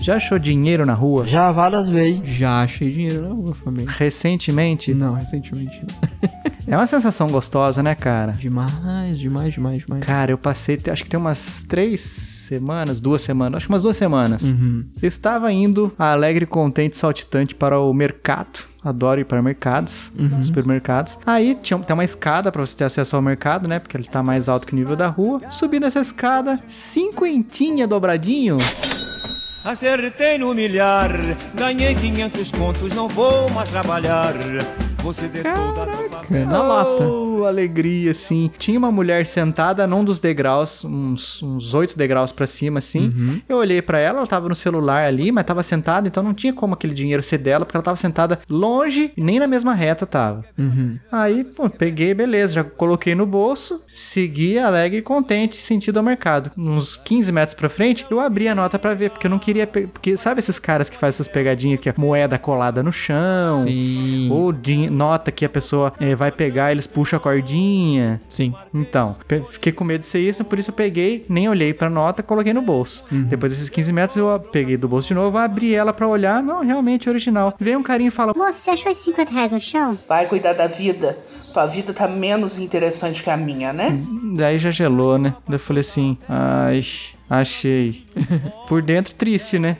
Já achou dinheiro na rua? Já várias vezes. Já achei dinheiro na rua, família. Recentemente? Não, recentemente não. É uma sensação gostosa, né, cara? Demais, demais, demais, demais. Cara, eu passei, acho que tem umas três semanas, duas semanas, acho que umas duas semanas. Uhum. Eu estava indo alegre, contente, saltitante para o mercado. Adoro ir para mercados, supermercados. Aí tinha, tem uma escada para você ter acesso ao mercado, né? Porque ele tá mais alto que o nível da rua. Subi nessa escada, cinquentinha dobradinho. Acertei no milhar, ganhei 500 contos, não vou mais trabalhar. Você deu toda a Caraca, na lata. Oh, alegria, assim. Tinha uma mulher sentada num dos degraus, uns, uns oito degraus pra cima, assim. Uhum. Eu olhei pra ela, ela tava no celular ali, mas tava sentada, então não tinha como aquele dinheiro ser dela, porque ela tava sentada longe, e nem na mesma reta tava. Uhum. Aí, pô, peguei, beleza, já coloquei no bolso, segui alegre e contente, sentido ao mercado. Uns 15 metros pra frente, eu abri a nota pra ver, porque eu não queria. Porque sabe esses caras que fazem essas pegadinhas que a moeda colada no chão? Sim. Ou din- nota que a pessoa eh, vai pegar, eles puxam a cordinha. Sim. Então, fiquei com medo de ser isso, por isso eu peguei, nem olhei pra nota, coloquei no bolso. Depois desses 15 metros eu a- peguei do bolso de novo, abri ela pra olhar, não, realmente original. Veio um carinha e fala: Moço, você achou esses 50 reais no chão? Vai cuidar da vida. Tua vida tá menos interessante que a minha, né? Daí já gelou, né? Daí eu falei assim: ai, achei. Por dentro, triste, né?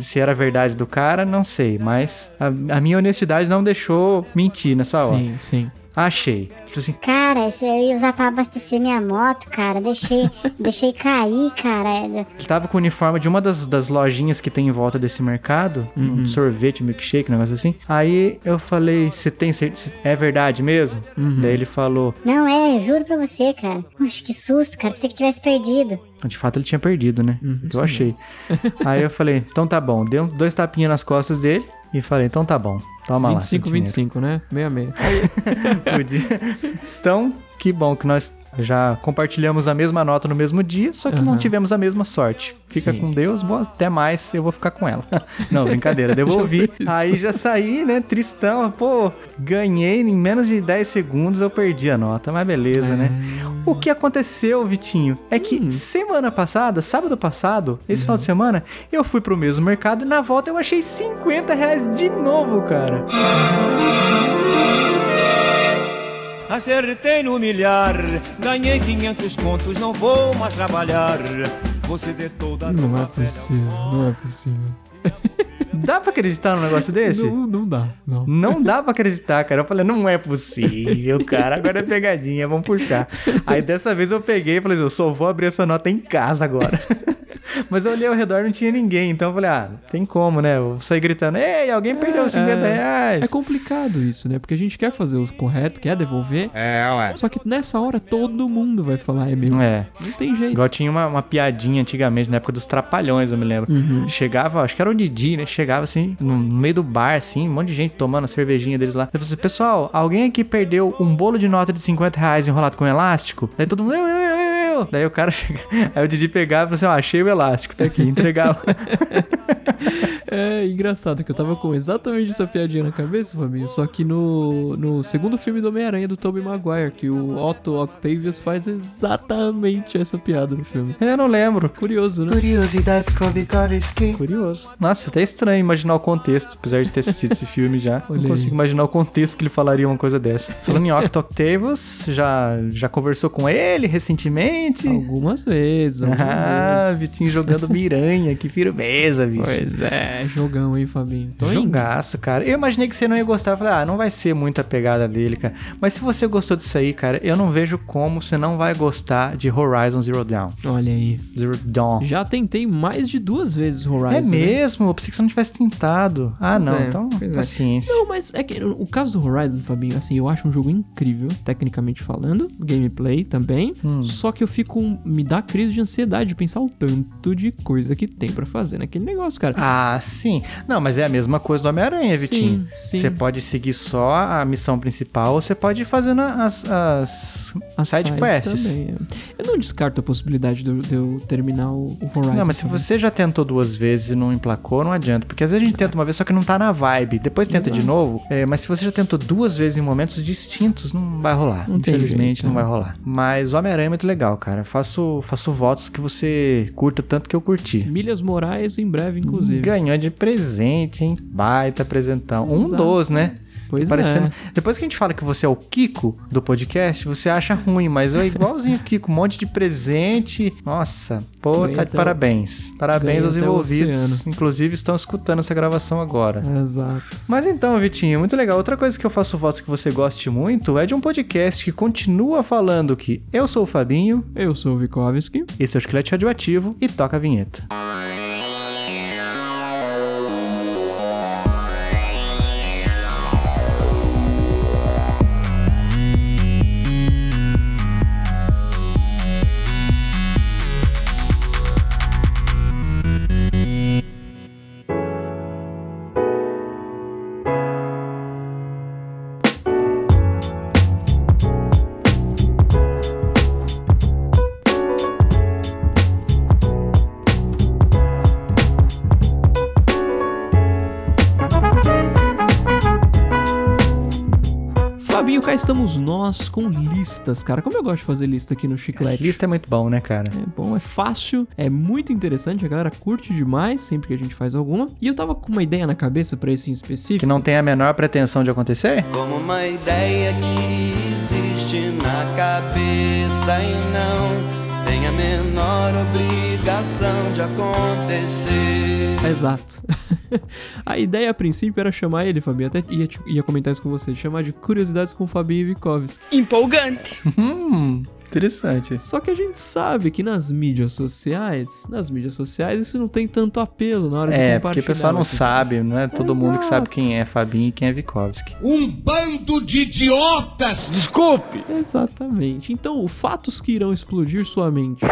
Se era verdade do cara, não sei, mas a, a minha honestidade não deixou mentir nessa hora. Sim, sim. Achei. Falei assim, Cara, esse eu ia usar pra abastecer minha moto, cara. Deixei, deixei cair, cara. Ele tava com o uniforme de uma das, das lojinhas que tem em volta desse mercado. Um sorvete, milkshake, um negócio assim. Aí eu falei, você tem certeza? É verdade mesmo? Daí ele falou, Não é, eu juro pra você, cara. Puxa, que susto, cara. Pensei que tivesse perdido. de fato ele tinha perdido, né? que eu achei. Aí eu falei, então tá bom. Dei um- dois tapinhas nas costas dele e falei, então tá bom. Toma lá. seu 25, dinheiro." 25, né? 66. Podia. Então, que bom que nós já compartilhamos a mesma nota no mesmo dia, só que não tivemos a mesma sorte. Fica Sim. com Deus, boa, até mais, eu vou ficar com ela. Não, brincadeira, devolvi. Aí já saí, né, tristão, pô, ganhei em menos de 10 segundos, eu perdi a nota, mas beleza, né? O que aconteceu, Vitinho, é que semana passada, sábado passado, esse final de semana, eu fui pro mesmo mercado e na volta eu achei 50 reais de novo, cara. Acertei no milhar, ganhei 500 contos, não vou mais trabalhar. Você deu toda a Não é possível, não é possível. Dá pra acreditar num negócio desse? Não, não dá, não. Não dá pra acreditar, cara. Eu falei, não é possível, cara. Agora é pegadinha, vamos puxar. Aí dessa vez eu peguei e falei, eu só vou abrir essa nota em casa agora. Mas eu olhei ao redor não tinha ninguém. Então eu falei, ah, tem como, né? Eu saí gritando, ei, alguém perdeu 50 reais. É complicado isso, né? Porque a gente quer fazer o correto, quer devolver. É, ué. Só que nessa hora todo mundo vai falar, é meu. É. Não tem jeito. Igual tinha uma, uma piadinha antigamente, na época dos trapalhões, eu me lembro. Chegava, acho que era o Didi, né? Chegava assim, no meio do bar, assim, um monte de gente tomando a cervejinha deles lá. Eu falei assim, pessoal, alguém aqui perdeu um bolo de nota de 50 reais enrolado com elástico? Daí todo mundo, eu, eu, eu, Daí o cara chega, aí o Didi pegava e falou assim, ó, achei o elástico, tá aqui, entregava. É engraçado que eu tava com exatamente essa piadinha na cabeça, Fabinho. Só que no, no segundo filme do Homem-Aranha do Tobey Maguire, que o Otto Octavius faz exatamente essa piada no filme. eu não lembro. Curioso, né? Curiosidades Kovikovski. Curioso. Nossa, até estranho imaginar o contexto, apesar de ter assistido esse filme já. Olha não consigo imaginar o contexto que ele falaria uma coisa dessa. Falando em Octo Octavius, já, já conversou com ele recentemente? Algumas vezes. algumas Ah, vezes. Vitinho jogando miranha, que firmeza, bicho. Pois é, jogão, hein, Fabinho? Tô indo. Jogaço, cara. Eu imaginei que você não ia gostar. Eu falei, ah, não vai ser muito a pegada dele, cara. Mas se você gostou disso aí, cara, eu não vejo como você não vai gostar de Horizon Zero Dawn. Olha aí. Zero Dawn. Já tentei mais de duas vezes Horizon. é né? mesmo? Eu pensei que você não tivesse tentado. Ah, Pois não. é, então, é. paciência. Não, mas é que o caso do Horizon, Fabinho, assim, eu acho um jogo incrível, tecnicamente falando, gameplay também. Hum. Só que eu fico. Me dá crise de ansiedade de pensar o tanto de coisa que tem pra fazer naquele negócio, cara. Ah, sim. Não, mas é a mesma coisa do Homem-Aranha, Vitinho. sim. Você pode seguir só a missão principal ou você pode ir fazendo as, as, As side quests. também, é. Eu não descarto a possibilidade de eu, de eu terminar o, Horizon. Não, mas se também. você já tentou duas vezes e não emplacou, não adianta. Porque às vezes a gente tenta uma vez, só que não tá na vibe. Depois tenta de novo. É, mas se você já tentou duas vezes em momentos distintos, não vai rolar. Não Infelizmente, jeito, não né? vai rolar. Mas Homem-Aranha é muito legal, cara. Faço, faço votos que você curta tanto que eu curti. Milhas Moraes em breve, inclusive. Ganhou de presente, hein? Baita presentão. Um dos, né? Pois Parecendo... é. Depois que a gente fala que você é o Kiko do podcast, você acha ruim, mas é igualzinho o Kiko, um monte de presente. Nossa, pô, tá de parabéns. Parabéns aos envolvidos. Inclusive, estão escutando essa gravação agora. Exato. Mas então, Vitinho, muito legal. Outra coisa que eu faço votos que você goste muito é de um podcast que continua falando que eu sou o Fabinho, Eu sou o Vikovski. esse é o Esqueleto Radioativo e toca a vinheta. Fabinho, nós com listas, cara. Como eu gosto de fazer lista aqui no Chiclete. Lista é muito bom, né, cara? É bom, é fácil, é muito interessante, a galera curte demais sempre que a gente faz alguma. E eu tava com uma ideia na cabeça pra esse em específico. Que não tem a menor pretensão de acontecer? Como uma ideia que existe na cabeça e não tem a menor obrigação de acontecer. Exato. a ideia a princípio era chamar ele, Fabinho, até ia, te- ia comentar isso com você, chamar de Curiosidades com Fabinho e Vikovski. Empolgante. Hum, interessante. Só que a gente sabe que nas mídias sociais, nas mídias sociais isso não tem tanto apelo na hora de É, compartilhar. porque o pessoal não assim. sabe, não é todo mundo que sabe Exato. quem é Fabinho e quem é Vikovski. Um bando de idiotas! Desculpe! Exatamente. Então, fatos que irão explodir sua mente.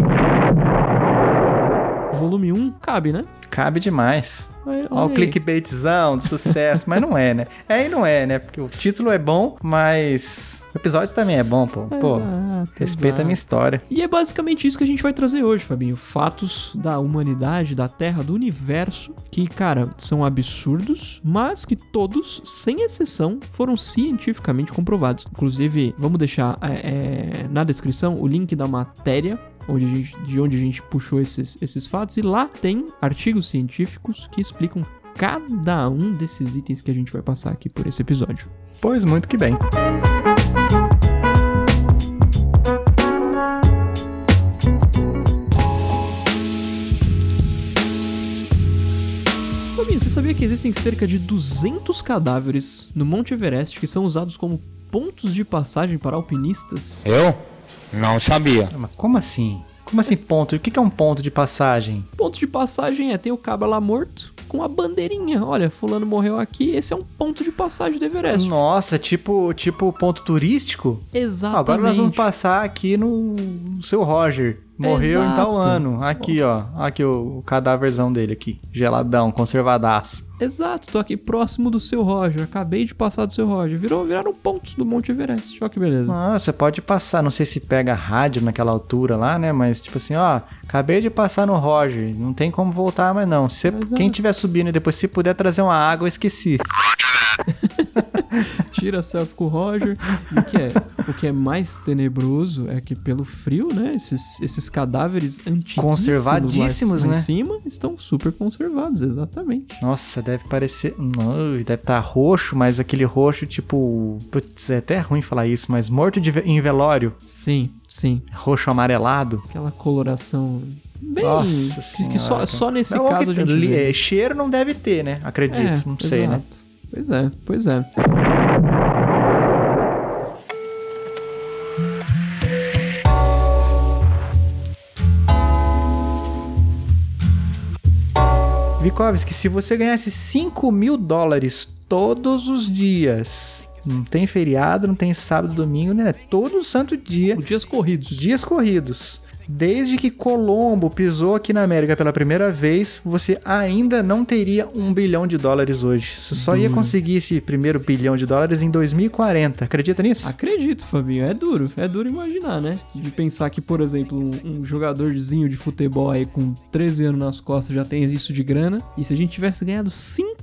Volume 1, cabe, né? Cabe demais. Olha Olha o clickbaitzão de sucesso, mas não é, né? É e não é, né? Porque o título é bom, mas o episódio também é bom, pô. Pô, Exato, respeita a minha exato. história. E é basicamente isso que a gente vai trazer hoje, Fabinho. Fatos da humanidade, da Terra, do universo, que, cara, são absurdos, mas que todos, sem exceção, foram cientificamente comprovados. Inclusive, vamos deixar é, é, na descrição o link da matéria. Onde a gente, de onde a gente puxou esses, esses fatos, e lá tem artigos científicos que explicam cada um desses itens que a gente vai passar aqui por esse episódio. Pois muito que bem. Fabinho, você sabia que existem cerca de 200 cadáveres no Monte Everest que são usados como pontos de passagem para alpinistas? Eu? Não sabia. Mas como assim? Como assim ponto? O que é um ponto de passagem? Ponto de passagem é tem o cabra lá morto com a bandeirinha. Olha, fulano morreu aqui, esse é um ponto de passagem do Everest. Nossa, tipo, tipo ponto turístico? Exatamente. Agora nós vamos passar aqui no seu Roger. Morreu em tal Exato. ano. Aqui, ó. Aqui o, o cadáverzão dele aqui. Geladão, conservadaço. Exato, tô aqui próximo do seu Roger. Acabei de passar do seu Roger. Virou, viraram pontos do Monte Everest. Olha que beleza. Ah, você pode passar, não sei se pega rádio naquela altura lá, né? Mas tipo assim, ó, acabei de passar no Roger, não tem como voltar mais não. Se, quem tiver subindo e depois se puder trazer uma água, eu esqueci. Tira selfie com o Roger. E o que é, o que é mais tenebroso é que pelo frio, né? Esses, esses cadáveres antigos Conservadíssimos, lá, né? em cima estão super conservados, exatamente. Nossa, deve parecer, não, deve estar roxo, mas aquele roxo tipo, putz, é até ruim falar isso, mas morto de em velório, Sim, sim. roxo amarelado. Aquela coloração bem. Nossa que, que só, só nesse Não, caso a que- gente. li- vê. é, cheiro não deve ter, né? Acredito, É, não sei, né? exato. Pois é, pois é. Vikovski, se você ganhasse 5 mil dólares todos os dias, não tem feriado, não tem sábado, domingo, né? Todo santo dia, Dias corridos. dias corridos. Desde que Colombo pisou aqui na América pela primeira vez, você ainda não teria um bilhão de dólares hoje. Você só ia conseguir esse primeiro bilhão de dólares em 2040. Acredita nisso? Acredito, Fabinho. É duro. É duro imaginar, né? De pensar que, por exemplo, um, um jogadorzinho de futebol aí com 13 anos nas costas já tem isso de grana. E se a gente tivesse ganhado 5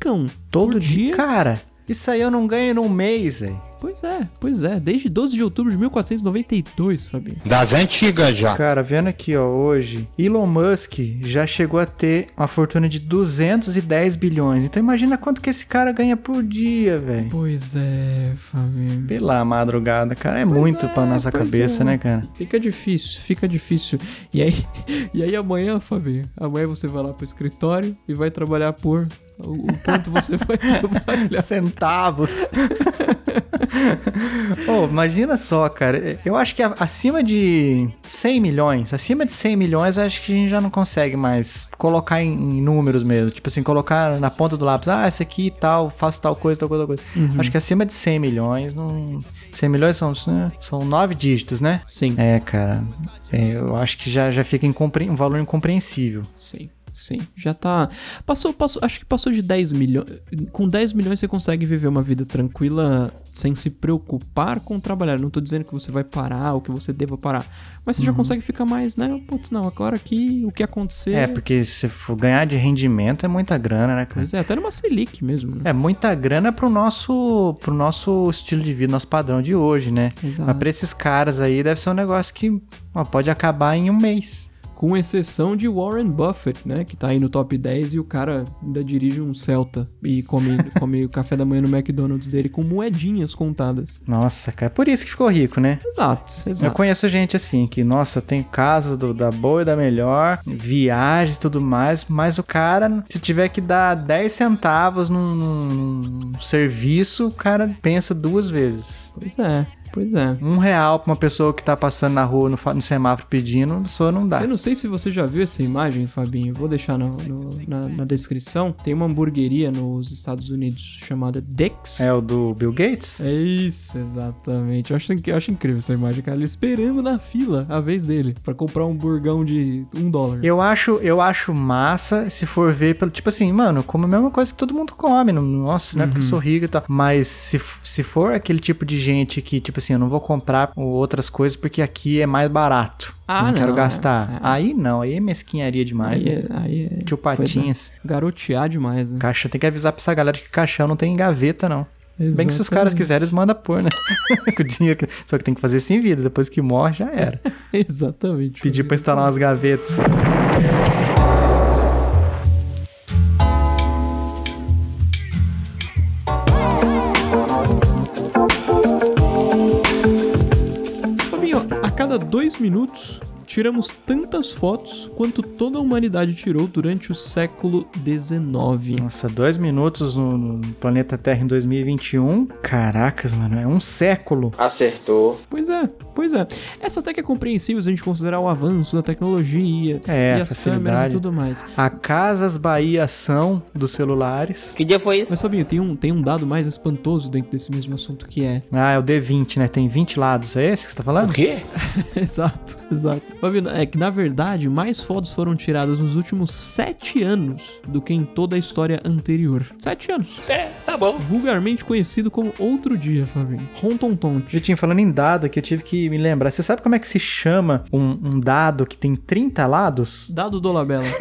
Todo dia. dia. Cara, isso aí eu não ganho num mês, velho. Pois é, pois é. Desde 12 de outubro de 1492, Fabinho. Das antigas já. Cara, vendo aqui, ó, hoje, Elon Musk já chegou a ter uma fortuna de 210 bilhões. Então imagina quanto que esse cara ganha por dia, velho. Pois é, Fabinho. Pela madrugada, cara, é muito é, pra nossa pois cabeça, é. né, cara? Fica difícil, fica difícil. E aí, e aí amanhã, Fabinho, amanhã você vai lá pro escritório e vai trabalhar por o, o quanto você vai trabalhar. Centavos. oh, imagina só, cara. Eu acho que acima de 100 milhões, acima de 100 milhões, acho que a gente já não consegue mais colocar em, em números mesmo. Tipo assim, colocar na ponta do lápis, ah, esse aqui e tal, faço tal coisa, tal coisa, tal coisa. Acho que acima de 100 milhões, não. 100 milhões são, são nove dígitos, né? Sim. É, cara. é, eu acho que já, já fica incompre- um valor incompreensível. Sim, sim. Já tá. Passou, passou, acho que passou de 10 milhões. Com 10 milhões você consegue viver uma vida tranquila sem se preocupar com trabalhar. Não tô dizendo que você vai parar ou que você deva parar. Mas você já consegue ficar mais, né? Putz, não, agora aqui o que acontecer. É, porque se for ganhar de rendimento é muita grana, né, cara? Pois é, até numa Selic mesmo, né? É muita grana pro nosso, pro nosso estilo de vida, nosso padrão de hoje, né? Exato. Mas pra esses caras aí deve ser um negócio que ó, pode acabar em um mês. Com exceção de Warren Buffett, né? Que tá aí no top 10 e o cara ainda dirige um Celta e come, come o café da manhã no McDonald's dele com moedinhas contadas. Nossa, cara, por isso que ficou rico, né? Exato, Eu exato. conheço gente assim, que, nossa, tem casa do- da boa e da melhor, viagens e tudo mais, mas o cara, se tiver que dar 10 centavos num, num- num serviço, o cara pensa duas vezes. Pois é, pois é. Um real pra uma pessoa que tá passando na rua, no, no semáforo pedindo, a pessoa não dá. Eu não sei se você já viu essa imagem, Fabinho. Eu Vou deixar no- no- na, na descrição. Tem uma hamburgueria nos Estados Unidos chamada Dick's. É o do Bill Gates? É isso, exatamente. Eu acho, eu acho incrível essa imagem, cara. Ele esperando na fila a vez dele pra comprar um burgão de um dólar. Eu acho, eu acho massa se for ver pelo. Tipo assim, mano, como a mesma coisa que todo mundo come. não- Nossa, não é porque eu sou rico e tal. Mas se, se for aquele tipo de gente que, tipo assim, eu não vou comprar outras coisas porque aqui é mais barato. Ah, não, quero não, gastar. é. Aí não, aí é mesquinharia demais. Aí né? é, aí é- Tio pois é. Patinhas. Garotear demais, né? Caixa, tem que avisar pra essa galera que caixão não tem gaveta, não. Bem que se os caras Exatamente. quiserem, eles mandam pôr, né? Com o dinheiro. que- Só que tem que fazer sem vida. Depois que morre, já era. Exatamente. Pedir pra instalar umas gavetas. Dois minutos tiramos tantas fotos quanto toda a humanidade tirou durante o século XIX. Nossa, dois minutos no, no planeta Terra em 2021. Caracas, mano, é um século. Acertou. Pois é, pois é. Essa até que é compreensível se a gente considerar o avanço da tecnologia É, e as câmeras e tudo mais. A Casas Bahia são dos celulares. Que dia foi isso? Mas Fabinho, tem um, tem um dado mais espantoso dentro desse mesmo assunto que é. Ah, é o D20, né? Tem 20 lados. É esse que você tá falando? quê? exato, exato. Fabinho, é que na verdade mais fotos foram tiradas nos últimos sete anos do que em toda a história anterior. Sete anos. É, tá bom. Vulgarmente conhecido como Outro Dia, Fabinho. Rontontonte. Vitinho, falando em dado aqui, eu tive que me lembrar. Você sabe como é que se chama um, um dado que tem 30 lados? Dado do Labela.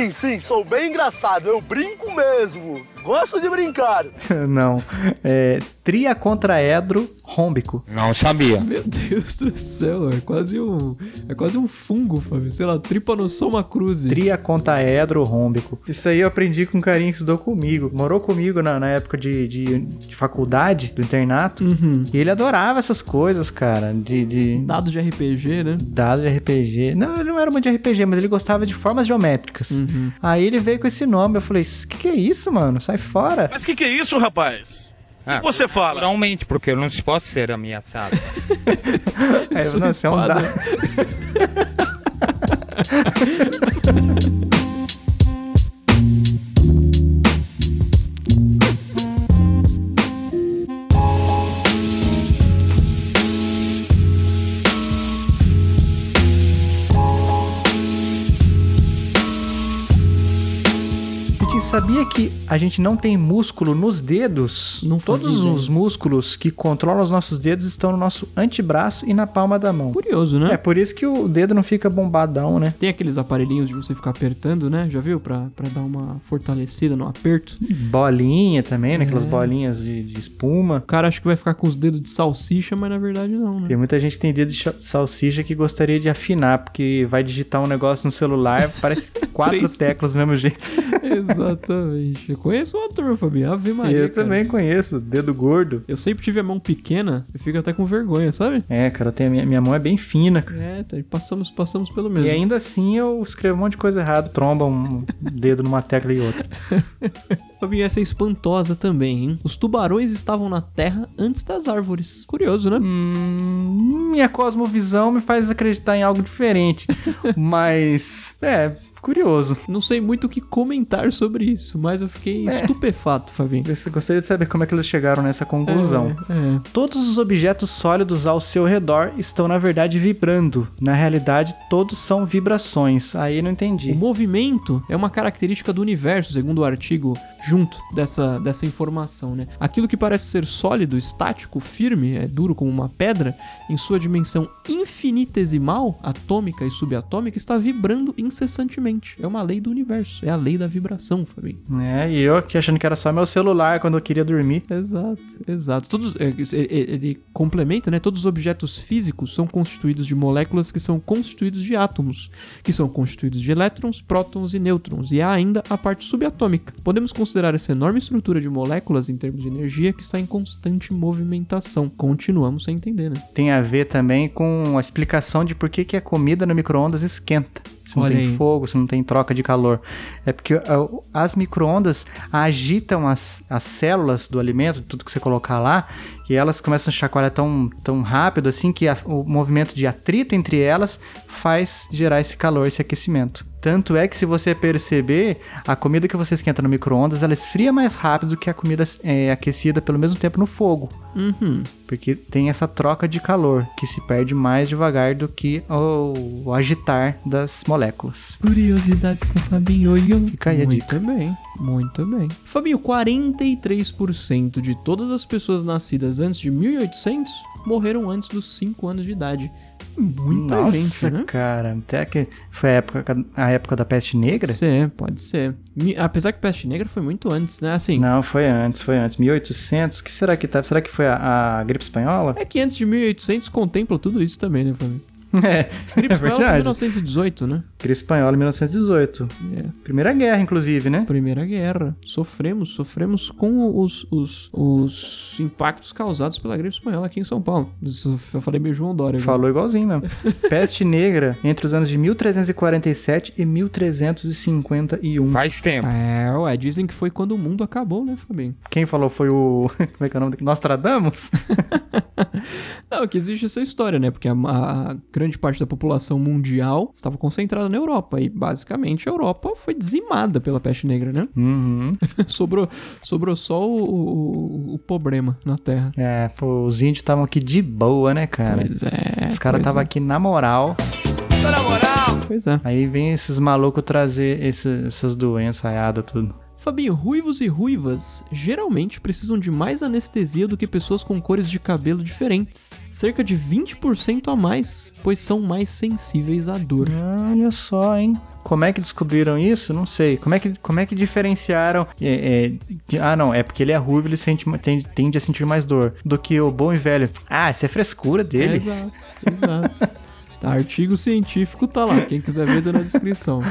Sim, sim, sou bem engraçado, eu brinco mesmo. Gosto de brincar. Não. É triacontraedro rômbico. Não sabia. Meu Deus do céu, é quase um. É quase um fungo, Fabinho. Sei lá, Trypanosoma cruzi. Triacontaedro rômbico. Isso aí eu aprendi com um carinha que estudou comigo. Morou comigo na, na época de, de, de faculdade, do internato. Uhum. E ele adorava essas coisas, cara. De, de Dado de RPG, né? dado de RPG. Não, ele não era muito de RPG, mas ele gostava de formas geométricas. Aí ele veio com esse nome. Eu falei: O que, que é isso, mano? Sai fora. Mas que que é isso, rapaz? O que você fala? Naturalmente, porque eu não posso ser ameaçado. Aí eu, Sua não, isso sabia que a gente não tem músculo nos dedos? Não Todos os músculos que controlam os nossos dedos estão no nosso antebraço e na palma da mão. Curioso, né? É por isso que o dedo não fica bombadão, né? Tem aqueles aparelhinhos de você ficar apertando, né? Já viu? Pra, pra dar uma fortalecida no aperto. Bolinha também, né? É. Aquelas bolinhas de, de espuma. O cara acha que vai ficar com os dedos de salsicha, mas na verdade não, né? Tem muita gente que tem dedo de cha- salsicha que gostaria de afinar, porque vai digitar um negócio no celular, parece quatro teclas do mesmo jeito. Exatamente. Eu conheço uma turma, Fabinho. Ave Maria. eu cara. também conheço, dedo gordo. Eu sempre tive a mão pequena, eu fico até com vergonha, sabe? É, cara, a minha, minha mão é bem fina, cara. É, tá, passamos, passamos pelo mesmo. E ainda assim eu escrevo um monte de coisa errada, tromba um dedo numa tecla e outra. Fabinho, essa é espantosa também, hein? Os tubarões estavam na terra antes das árvores. Curioso, né? Hum, minha cosmovisão me faz acreditar em algo diferente. Mas, é, curioso. Não sei muito o que comentar sobre isso, mas eu fiquei É. estupefato, Fabinho. Eu gostaria de saber como é que eles chegaram nessa conclusão. É, é. Todos os objetos sólidos ao seu redor estão, na verdade, vibrando. Na realidade, todos são vibrações. Aí não O entendi. movimento é uma característica do universo, segundo o artigo junto dessa, dessa informação, né? Aquilo que parece ser sólido, estático, firme, é duro como uma pedra, em sua dimensão infinitesimal, atômica e subatômica, está vibrando incessantemente. É uma lei do universo, é a lei da vibração, Fabinho. É, e eu aqui achando que era só meu celular quando eu queria dormir. Exato, exato. Todos, é, ele, ele complementa, né? Todos os objetos físicos são constituídos de moléculas que são constituídos de átomos, que são constituídos de elétrons, prótons e nêutrons, e há ainda a parte subatômica. Podemos considerar essa enorme estrutura de moléculas em termos de energia que está em constante movimentação. Continuamos sem entender, né? Tem a ver também com a explicação de por que, que a comida no micro-ondas esquenta. Se não Olha tem aí. fogo, se não tem troca de calor. É porque ah, as micro-ondas agitam as, as células do alimento, tudo que você colocar lá, e elas começam a chacoalhar tão, tão rápido assim que a- o movimento de atrito entre elas faz gerar esse calor, esse aquecimento. Tanto é que se você perceber, a comida que você esquenta no micro-ondas, ela esfria mais rápido que a comida é, aquecida pelo mesmo tempo no fogo. Uhum. Porque tem essa troca de calor que se perde mais devagar do que o, o agitar das moléculas. Curiosidades com Fabinho. Fica aí a muito dica. bem, muito bem. Fabinho, 43% de todas as pessoas nascidas antes de 1800 morreram antes dos 5 anos de idade. Muita Nossa, gente, né? cara, até que foi a época, a época da peste negra? Pode ser, pode ser. Apesar que peste negra foi muito antes, né? Assim, Não, foi antes, foi antes. 1800, que será que tá? Será que foi a, a gripe espanhola? é que antes de 1800 contempla tudo isso também, né, Fabinho? É, Gripe é espanhola foi verdade. 1918, né? Gripe espanhola, 1918. É. Primeira guerra, inclusive, né? Primeira Guerra. Sofremos, sofremos com os, os, os impactos causados pela gripe espanhola aqui em São Paulo. Eu falei meio João Dória. agora. Falou igualzinho mesmo. Peste negra entre os anos de 1347 e 1351. Faz tempo. É, ué, dizem que foi quando o mundo acabou, né, Fabinho? Quem falou foi o. Como é que é o nome? dele? Nostradamus? Não, que existe essa história, né? Porque a, a grande parte da população mundial estava concentrada na Europa. E basicamente a Europa foi dizimada pela peste negra, né? Uhum. sobrou, sobrou só o, o, o problema na Terra. É, pô, os índios estavam aqui de boa, né, cara? Pois é. Os caras estavam é. aqui na moral. Pois é. Aí vem esses malucos trazer esse- essas doenças aiadas, tudo. Fabinho, ruivos e ruivas geralmente precisam de mais anestesia do que pessoas com cores de cabelo diferentes. Cerca de 20% a mais, pois são mais sensíveis à dor. Olha só, hein? Como é que descobriram isso? Não sei. Como é que, como é que diferenciaram? é, é, ah, não. É porque ele é ruivo, ele sente, tende, tende a sentir mais dor do que o bom e velho. Ah, isso é frescura dele. Exato, exato. Tá, artigo científico tá lá, quem quiser ver tá na descrição.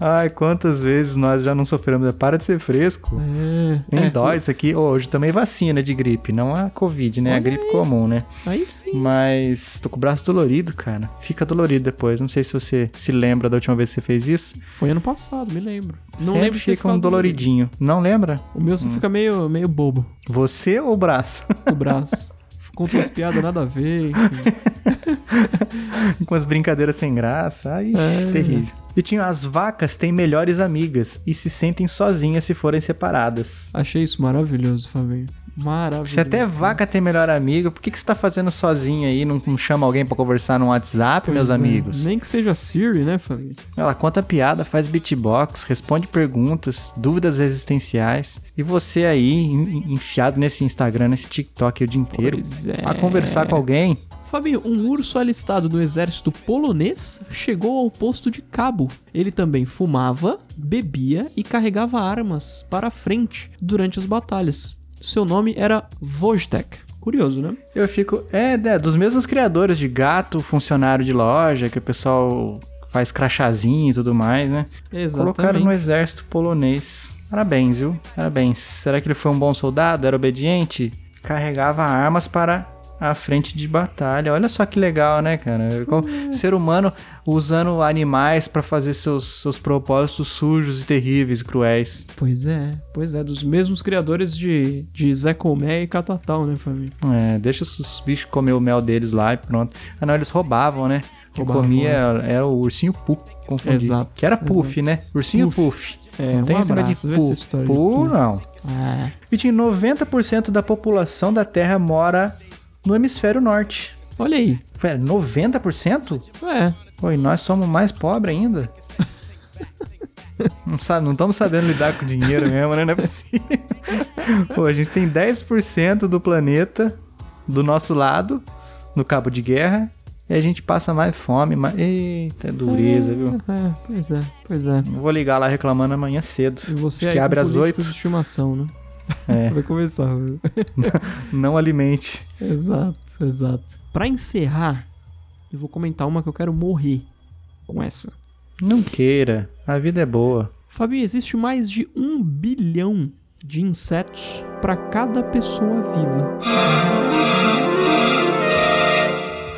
Ai, quantas vezes nós já não sofremos. Para de ser fresco. É, Nem é, dói isso aqui. Ô, hoje também vacina de gripe, não a Covid, né? a Olha gripe comum, né? Aí sim. Mas tô com o braço dolorido, cara. Fica dolorido depois. Não sei se você se lembra da última vez que você fez isso. Foi ano passado, me lembro. Não Sempre lembro fica um doloridinho. Não lembra? O meu só fica meio, meio bobo, Você ou o braço? o braço. Conta umas piadas nada a ver, com as brincadeiras sem graça. Ai, É. terrível. E tinha as vacas têm melhores amigas e se sentem sozinhas se forem separadas. Achei isso maravilhoso, Fabinho. Maravilhoso. Se até vaca tem melhor amigo, por que, que você tá fazendo sozinho aí? Não, não chama alguém pra conversar no WhatsApp, Pois meus é. amigos? Nem que seja Siri, né, família? Ela conta piada, faz beatbox, responde perguntas, dúvidas existenciais. E você aí, en- enfiado nesse Instagram, nesse TikTok o dia inteiro, Pois é. pra conversar com alguém. Fabinho, um urso alistado no exército polonês chegou ao posto de cabo. Ele também fumava, bebia e carregava armas para a frente durante as batalhas. Seu nome era Wojtek. Curioso, né? Eu fico. É, é, dos mesmos criadores de gato, funcionário de loja, que o pessoal faz crachazinho e tudo mais, né? Colocaram no exército polonês. Parabéns, viu? Parabéns. Será que ele foi um bom soldado? Era obediente? Carregava armas para a frente de batalha. Olha só que legal, né, cara? Como Ser humano usando animais para fazer seus, seus propósitos sujos e terríveis e cruéis. Pois é, pois é, dos mesmos criadores de, de Zé Comé e Catatal, né, família? É, deixa os bichos comer o mel deles lá e pronto. Ah, não, eles roubavam, né? Quem Roubavam, comia era o ursinho Puff, confundi. Exato, Que era Puff, né? Ursinho Puff. Puff. É, não um tem negócio abraço, de Pu, Puff. não. É. Vitinho, 90% da população da Terra mora no hemisfério norte. Olha aí. Pera, 90%? É. Pô, e nós somos mais pobres ainda? Não, sabe, não estamos sabendo lidar com dinheiro mesmo, né? Não é possível. Pô, a gente tem 10% do planeta do nosso lado, no cabo de guerra, e a gente passa mais fome. Mais... Eita, dureza, viu? É, pois é, pois é. Eu vou ligar lá reclamando amanhã cedo. E você que abre às políticos 8. de estimação, né? É. Vai começar, viu? Não alimente. Exato, exato. Pra encerrar, eu vou comentar uma que eu quero morrer com essa. Não queira. A vida é boa. Fabio, existe mais de um bilhão de insetos para cada pessoa viva.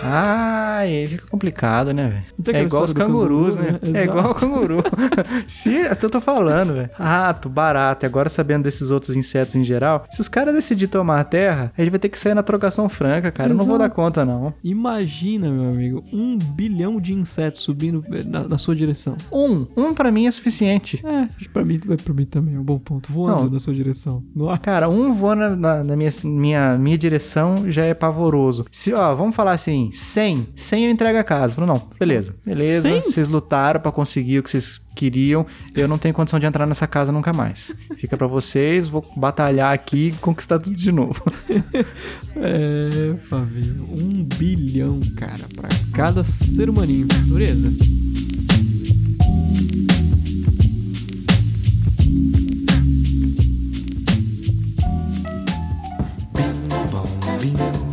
Ah, aí fica complicado, né, velho? É igual os cangurus, canguru, né? né? É igual o canguru. se, eu tô, falando, velho. Rato, barata, e agora sabendo desses outros insetos em geral, se os caras decidirem tomar a terra, a gente vai ter que sair na trocação franca, cara. Eu não vou dar conta, não. Imagina, meu amigo, um bilhão de insetos subindo na, na sua direção. Um. Um pra mim é suficiente. É, pra mim, pra mim também é um bom ponto. Voando Não. na sua direção. No ar. Cara, um voando na, na- na minha, minha, minha direção já é pavoroso. Se, ó, vamos falar assim, 100. 100 eu entrego a casa. Falo, não, beleza. Beleza, 100? vocês lutaram pra conseguir o que vocês queriam. Eu não tenho condição de entrar nessa casa nunca mais. Fica pra vocês, vou batalhar aqui e conquistar tudo de novo. É, Fabio, um bilhão, cara, pra cada ser humaninho. Dureza. E é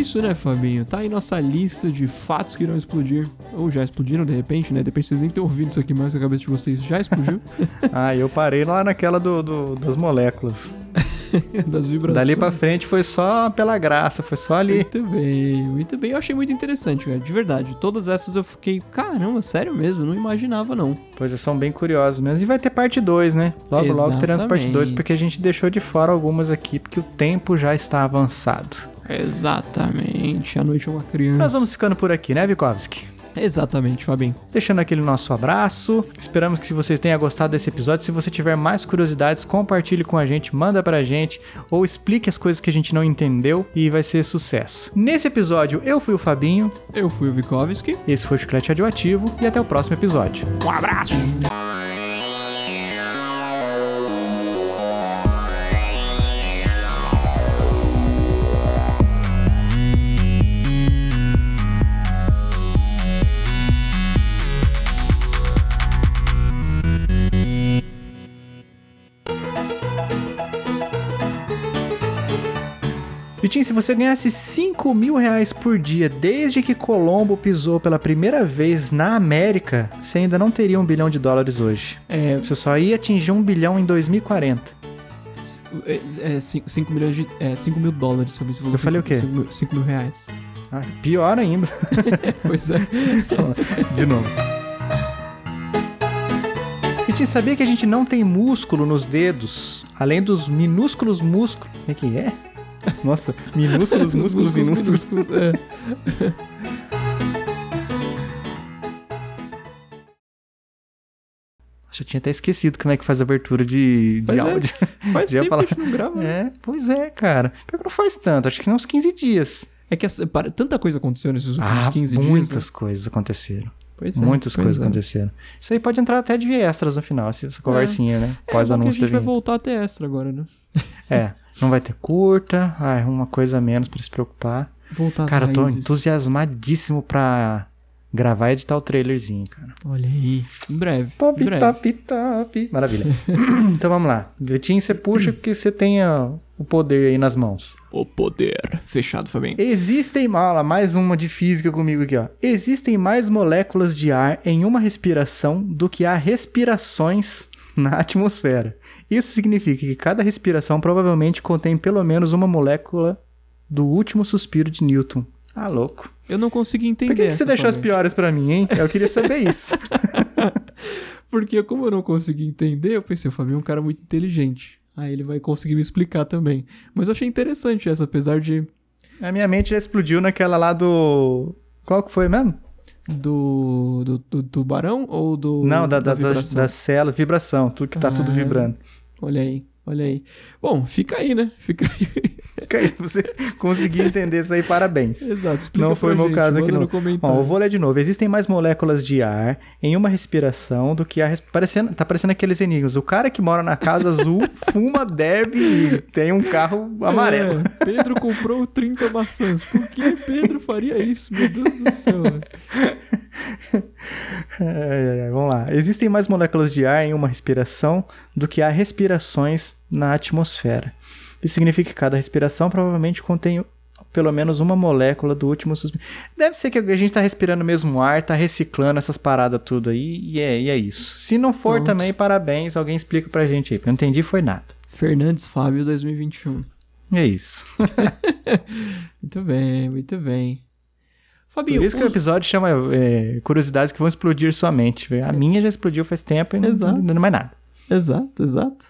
isso, né, Fabinho? Tá aí nossa lista de fatos que irão explodir. Ou já explodiram, de repente, né? Depende de vocês nem ter ouvido isso aqui mais, a cabeça de vocês já explodiu. ah, eu parei lá naquela do, do- das moléculas. das vibrações. Dali pra frente foi só pela graça, foi só ali. Muito bem, muito bem. Eu achei muito interessante, cara. De verdade. Todas essas eu fiquei, caramba, sério mesmo? Não imaginava, não. Pois é, são bem curiosos mesmo. E vai ter parte 2, né? Logo, logo teremos parte 2, Exatamente. porque a gente deixou de fora algumas aqui, porque o tempo já está avançado. Exatamente. A noite é uma criança. Nós vamos ficando por aqui, né, Vikovski? Exatamente, Fabinho. Deixando aquele nosso abraço. Esperamos que você tenha gostado desse episódio. Se você tiver mais curiosidades, compartilhe com a gente, manda pra gente ou explique as coisas que a gente não entendeu e vai ser sucesso. Nesse episódio, eu fui o Fabinho, Eu fui o Vikovski. esse foi o Chiclete Radioativo e até o próximo episódio. Um abraço. Vitinho, se você ganhasse 5 mil reais por dia desde que Colombo pisou pela primeira vez na América, você ainda não teria um bilhão de dólares hoje. É, Você só ia atingir um bilhão em 2040. 5 milhões de. É, 5 mil dólares. Você falou Eu falei o quê? 5 mil, cinco mil reais. Ah, pior ainda. Pois é. De novo. Vitinho, sabia que a gente não tem músculo nos dedos, além dos minúsculos músculos. Como é que é? Nossa, minúsculos músculos minúsculos. minúsculos. É. Acho que eu tinha até esquecido como é que faz a abertura de, de Faz, é, áudio. faz Já ia tempo falar- que a gente não grava. né? É, pois é, cara. Pior que não faz tanto, acho que uns 15 dias. É que essa- para- tanta coisa aconteceu nesses últimos Ah, 15 dias. muitas né? coisas aconteceram. Pois é, muitas pois coisas é. aconteceram. Isso aí pode entrar até de extras no final, essa essa conversinha, né? É, Pós bom que a gente vai voltar até extra agora, né? É, não vai ter curta, ah, uma coisa a menos pra se preocupar. Voltar Cara, eu tô raízes. entusiasmadíssimo pra gravar e editar o trailerzinho, cara. Olha aí, em breve. Top, em breve. top, top. Maravilha. então vamos lá. Vitinho, você puxa porque você tem ó, o poder aí nas mãos. O poder. Fechado, Fabinho. Existem, lá, mais uma de física comigo aqui, ó. Existem mais moléculas de ar em uma respiração do que há respirações na atmosfera. Isso significa que cada respiração provavelmente contém pelo menos uma molécula do último suspiro de Newton. Ah, louco. Eu não consegui entender. Por que, que você deixou as piores pra mim, hein? Eu queria saber isso. Porque como eu não consegui entender, eu pensei, o Fabinho é um cara muito inteligente. Aí ele vai conseguir me explicar também. Mas eu achei interessante essa, apesar de A minha mente já explodiu naquela lá do. Qual que foi mesmo? Do, do, do tubarão ou do Não, da, da, da, vibração? da célula, vibração, tudo que tá tudo Ah. vibrando. Olha aí, olha aí. Bom, fica aí, né? Fica aí. Fica aí, se você conseguir entender isso aí, parabéns. Exato, explica Não foi o meu gente, caso aqui, não. no comentário. Ó, eu vou ler de novo. Existem mais moléculas de ar em uma respiração do que a. res- Parecendo, tá parecendo aqueles enigmas. O cara que mora na casa azul fuma, bebe e tem um carro amarelo. É, Pedro comprou 30 maçãs. Por que Pedro faria isso? Meu Deus do céu. né? Ai, ai, ai, vamos lá. Existem mais moléculas de ar em uma respiração do que há respirações na atmosfera. Isso significa que cada respiração provavelmente contém pelo menos uma molécula do último suspiro. Deve ser que a gente tá respirando o mesmo ar, tá reciclando essas paradas tudo aí, e é, e é isso. Se não for Pronto. também, parabéns, alguém explica pra gente aí, porque eu não entendi foi nada. Fernandes Fábio 2021. É isso. Muito bem, muito bem. Por Fabinho, isso que o episódio chama é, Curiosidades que vão explodir sua mente. A minha já explodiu faz tempo e não, Exato. não é mais nada. Exato, exato.